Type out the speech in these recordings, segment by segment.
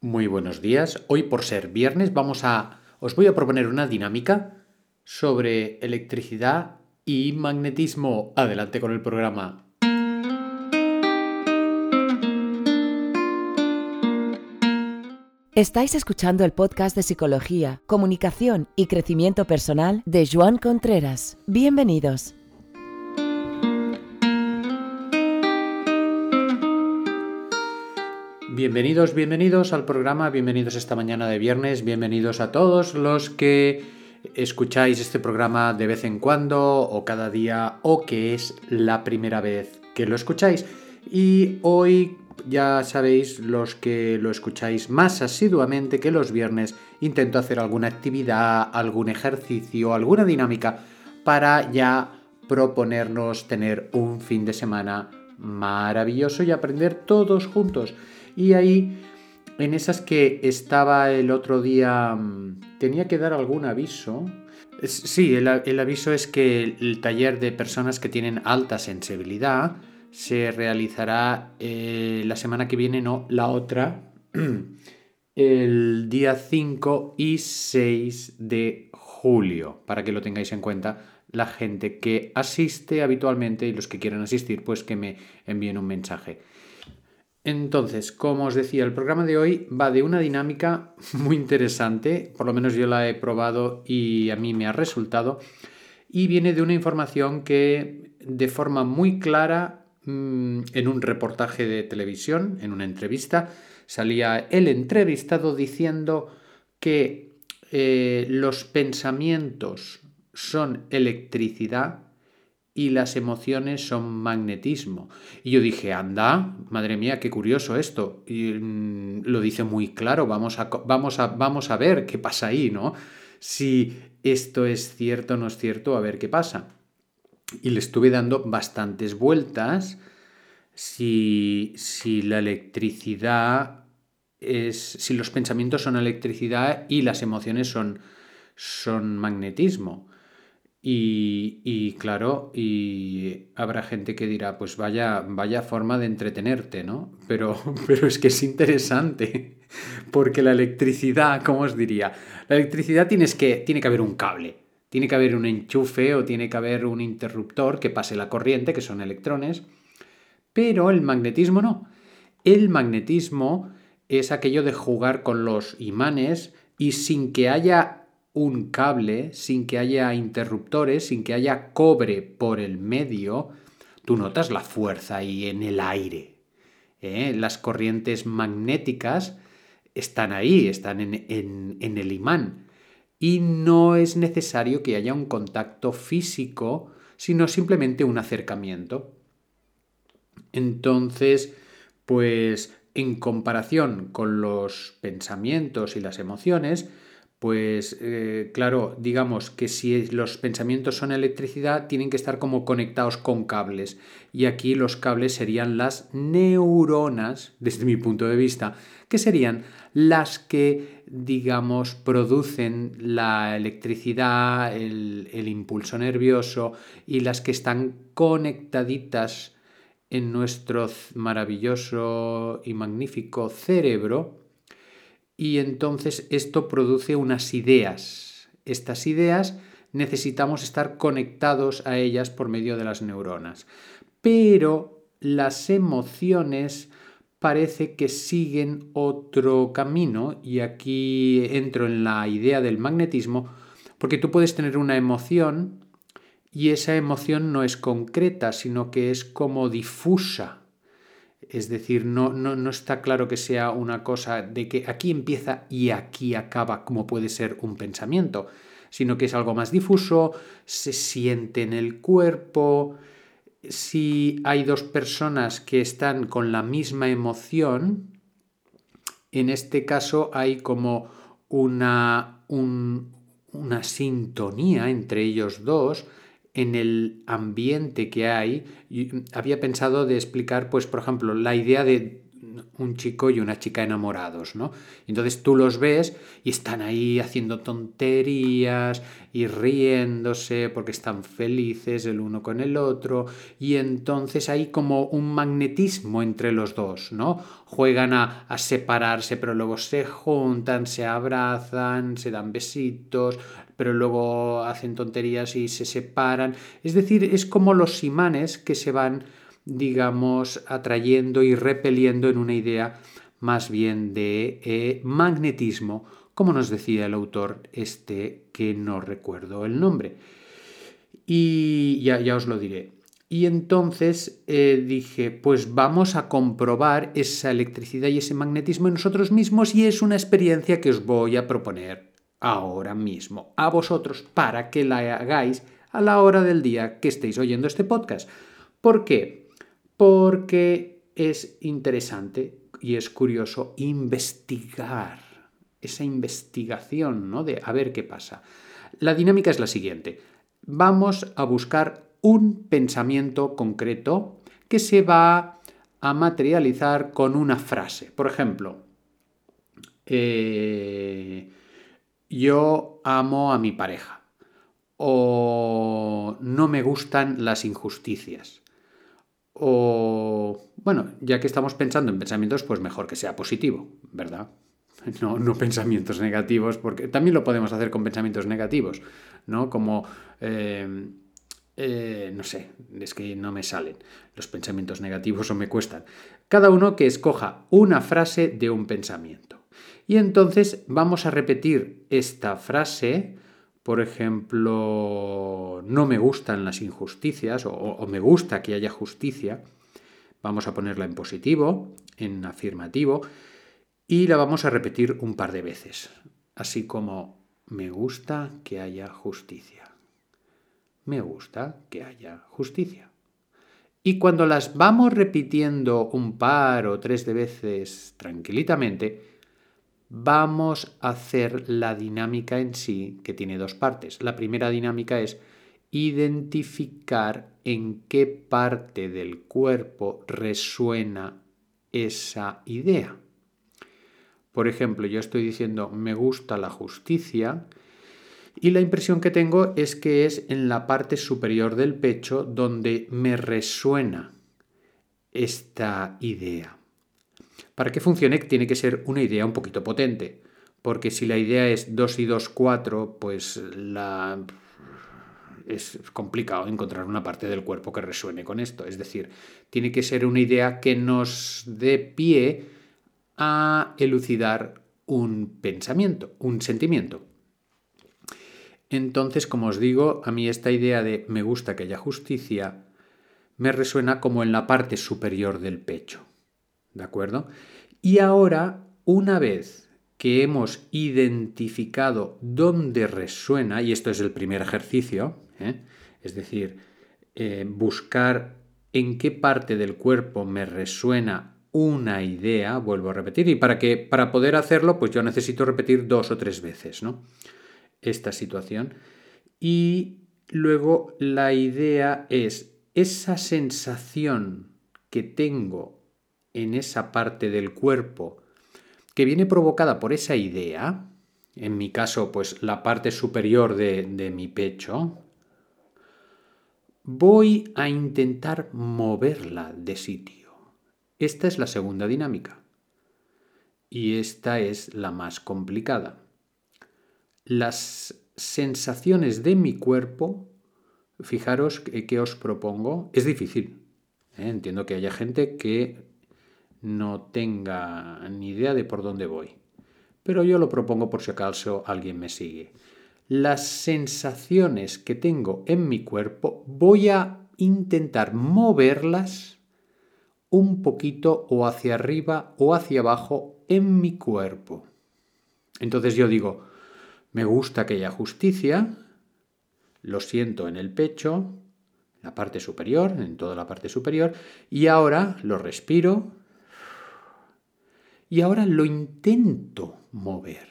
Muy buenos días. Hoy por ser viernes vamos a os voy a proponer una dinámica sobre electricidad y magnetismo. Adelante con el programa. Estáis escuchando el podcast de psicología, comunicación y crecimiento personal de Joan Contreras. Bienvenidos. Bienvenidos, bienvenidos al programa, bienvenidos esta mañana de viernes, bienvenidos a todos los que escucháis este programa de vez en cuando o cada día o que es la primera vez que lo escucháis. Y hoy ya sabéis los que lo escucháis más asiduamente que los viernes, intento hacer alguna actividad, algún ejercicio, alguna dinámica para ya proponernos tener un fin de semana maravilloso y aprender todos juntos. Y ahí, en esas que estaba el otro día, mm, tenía que dar algún aviso. Sí, el, aviso es que el taller de personas que tienen alta sensibilidad se realizará eh, la semana que viene, no, la otra, el día 5 y 6 de julio, para que lo tengáis en cuenta la gente que asiste habitualmente y los que quieran asistir, pues que me envíen un mensaje. Entonces, como os decía, el programa de hoy va de una dinámica muy interesante, por lo menos yo la he probado y a mí me ha resultado, y viene de una información que de forma muy clara mm, en un reportaje de televisión, en una entrevista, salía el entrevistado diciendo que eh, los pensamientos son electricidad y las emociones son magnetismo. Y yo dije, anda, madre mía, qué curioso esto. Y mm, lo dice muy claro, vamos a, vamos, a, vamos a ver qué pasa ahí, ¿no? Si esto es cierto o no es cierto, a ver qué pasa. Y le estuve dando bastantes vueltas si, si la electricidad es, si los pensamientos son electricidad y las emociones son, son magnetismo. Y, claro, y habrá gente que dirá, pues vaya, vaya forma de entretenerte, ¿no? Pero, pero es que es interesante, porque la electricidad, ¿cómo os diría? La electricidad tienes que, tiene que haber un cable, tiene que haber un enchufe o tiene que haber un interruptor que pase la corriente, que son electrones, pero el magnetismo no. El magnetismo es aquello de jugar con los imanes y sin que haya un cable sin que haya interruptores, sin que haya cobre por el medio, tú notas la fuerza ahí en el aire. ¿eh? Las corrientes magnéticas están ahí, están en, en el imán. Y no es necesario que haya un contacto físico, sino simplemente un acercamiento. Entonces, pues en comparación con los pensamientos y las emociones, pues eh, claro, digamos que si los pensamientos son electricidad, tienen que estar como conectados con cables. Y aquí los cables serían las neuronas, desde mi punto de vista, que serían las que, digamos, producen la electricidad, el, el impulso nervioso y las que están conectaditas en nuestro maravilloso y magnífico cerebro y entonces esto produce unas ideas. Estas ideas necesitamos estar conectados a ellas por medio de las neuronas. Pero las emociones parece que siguen otro camino y aquí entro en la idea del magnetismo porque tú puedes tener una emoción y esa emoción no es concreta, sino que es como difusa. Es decir, no, no, está claro que sea una cosa de que aquí empieza y aquí acaba como puede ser un pensamiento, sino que es algo más difuso, se siente en el cuerpo. Si hay dos personas que están con la misma emoción, en este caso hay como una, una sintonía entre ellos dos, en el ambiente que hay, había pensado de explicar, pues, por ejemplo, la idea de un chico y una chica enamorados, ¿no? Entonces tú los ves y están ahí haciendo tonterías y riéndose porque están felices el uno con el otro y entonces hay como un magnetismo entre los dos, ¿no? Juegan a, a separarse pero luego se juntan, se abrazan, se dan besitos, pero luego hacen tonterías y se separan. Es decir, es como los imanes que se van digamos, atrayendo y repeliendo en una idea más bien de eh, magnetismo, como nos decía el autor este que no recuerdo el nombre. Y ya, os lo diré. Y entonces eh, dije, pues vamos a comprobar esa electricidad y ese magnetismo en nosotros mismos y es una experiencia que os voy a proponer ahora mismo a vosotros para que la hagáis a la hora del día que estéis oyendo este podcast. ¿Por qué? porque es interesante y es curioso investigar, esa investigación, ¿no? De a ver qué pasa. La dinámica es la siguiente. Vamos a buscar un pensamiento concreto que se va a materializar con una frase. Por ejemplo, eh, yo amo a mi pareja o no me gustan las injusticias o, bueno, ya que estamos pensando en pensamientos, pues mejor que sea positivo, ¿verdad? No, no pensamientos negativos, porque también lo podemos hacer con pensamientos negativos, ¿no? Como, eh, eh, no sé, es que no me salen los pensamientos negativos o me cuestan. Cada uno que escoja una frase de un pensamiento. Y entonces vamos a repetir esta frase por ejemplo, no me gustan las injusticias o, me gusta que haya justicia, vamos a ponerla en positivo, en afirmativo, y la vamos a repetir un par de veces, así como me gusta que haya justicia. Me gusta que haya justicia. Y cuando las vamos repitiendo un par o tres de veces tranquilitamente, vamos a hacer la dinámica en sí, que tiene dos partes. La primera dinámica es identificar en qué parte del cuerpo resuena esa idea. Por ejemplo, yo estoy diciendo me gusta la justicia y la impresión que tengo es que es en la parte superior del pecho donde me resuena esta idea. Para que funcione tiene que ser una idea un poquito potente, porque si la idea es 2 y 2, 4, pues la... es complicado encontrar una parte del cuerpo que resuene con esto. Es decir, tiene que ser una idea que nos dé pie a elucidar un pensamiento, un sentimiento. Entonces, como os digo, a mí esta idea de me gusta que haya justicia me resuena como en la parte superior del pecho. ¿De acuerdo? Y ahora, una vez que hemos identificado dónde resuena, y esto es el primer ejercicio, ¿eh? es decir, eh, buscar en qué parte del cuerpo me resuena una idea, vuelvo a repetir, y para, que, para poder hacerlo, pues yo necesito repetir dos o tres veces, ¿no? Esta situación. Y luego la idea es esa sensación que tengo en esa parte del cuerpo que viene provocada por esa idea, en mi caso pues la parte superior de, mi pecho, voy a intentar moverla de sitio. Esta es la segunda dinámica. Y esta es la más complicada. Las sensaciones de mi cuerpo, fijaros que, os propongo, es difícil. ¿eh? Entiendo que haya gente que no tenga ni idea de por dónde voy. Pero yo lo propongo por si acaso alguien me sigue. Las sensaciones que tengo en mi cuerpo voy a intentar moverlas un poquito o hacia arriba o hacia abajo en mi cuerpo. Entonces yo digo, me gusta que haya justicia, lo siento en el pecho, la parte superior, en toda la parte superior, y ahora lo respiro y ahora lo intento mover.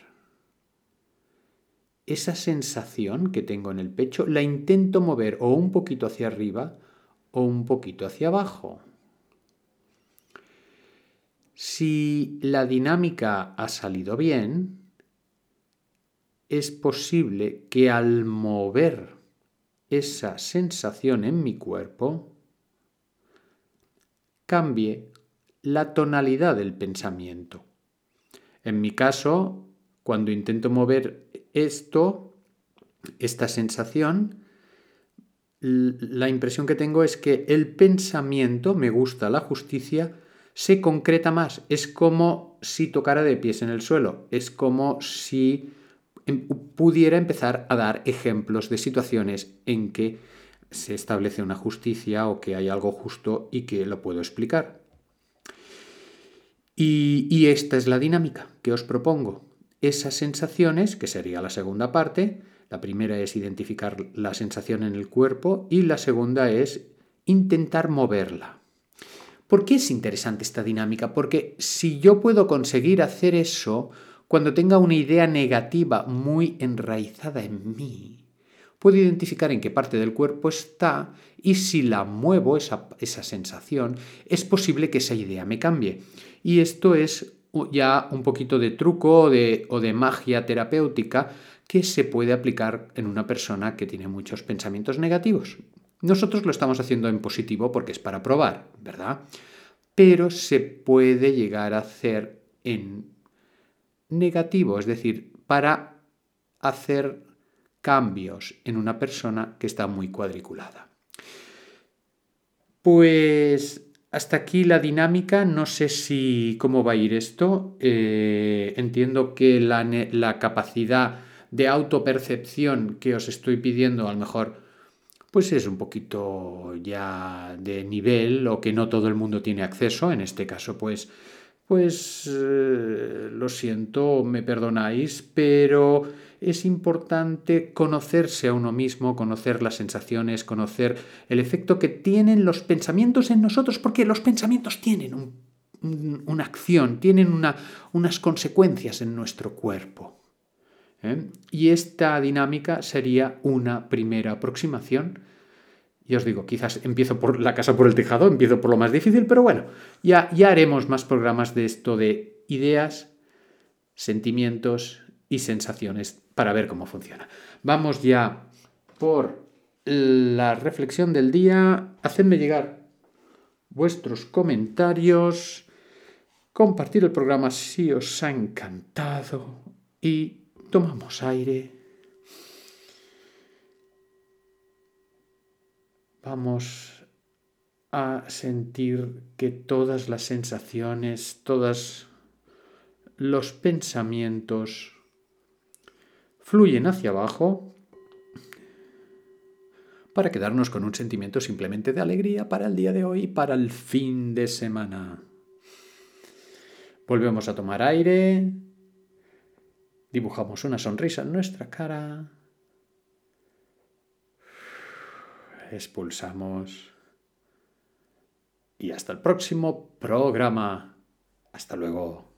Esa sensación que tengo en el pecho la intento mover o un poquito hacia arriba o un poquito hacia abajo. Si la dinámica ha salido bien, es posible que al mover esa sensación en mi cuerpo, cambie la tonalidad del pensamiento. En mi caso, cuando intento mover esto, esta sensación, la impresión que tengo es que el pensamiento, me gusta la justicia, se concreta más. Es como si tocara de pies en el suelo. Es como si em, pudiera empezar a dar ejemplos de situaciones en que se establece una justicia o que hay algo justo y que lo puedo explicar. Y, esta es la dinámica que os propongo. Esas sensaciones, que sería la segunda parte, la primera es identificar la sensación en el cuerpo y la segunda es intentar moverla. ¿Por qué es interesante esta dinámica? Porque si yo puedo conseguir hacer eso cuando tenga una idea negativa muy enraizada en mí, puedo identificar en qué parte del cuerpo está y si la muevo, esa, esa sensación, es posible que esa idea me cambie. Y esto es ya un poquito de truco o de, o de magia terapéutica que se puede aplicar en una persona que tiene muchos pensamientos negativos. Nosotros lo estamos haciendo en positivo porque es para probar, ¿verdad? Pero se puede llegar a hacer en negativo, es decir, para hacer cambios en una persona que está muy cuadriculada. Pues hasta aquí la dinámica, no sé si cómo va a ir esto. Eh, entiendo que la, la capacidad de autopercepción que os estoy pidiendo, a lo mejor, pues es un poquito ya de nivel o que no todo el mundo tiene acceso. En este caso, pues, pues eh, lo siento, me perdonáis, pero es importante conocerse a uno mismo, conocer las sensaciones, conocer el efecto que tienen los pensamientos en nosotros, porque los pensamientos tienen una acción, tienen unas consecuencias en nuestro cuerpo. ¿eh? Y esta dinámica sería una primera aproximación. Y os digo, quizás empiezo por la casa por el tejado, empiezo por lo más difícil, pero bueno, ya, ya haremos más programas de esto de ideas, sentimientos y sensaciones para ver cómo funciona. Vamos ya por la reflexión del día. Hacedme llegar vuestros comentarios, compartir el programa si os ha encantado y Tomamos aire. Vamos a sentir que todas las sensaciones, todos los pensamientos fluyen hacia abajo para quedarnos con un sentimiento simplemente de alegría para el día de hoy, para el fin de semana. Volvemos a tomar aire. Dibujamos una sonrisa en nuestra cara. Expulsamos. Y hasta el próximo programa. Hasta luego.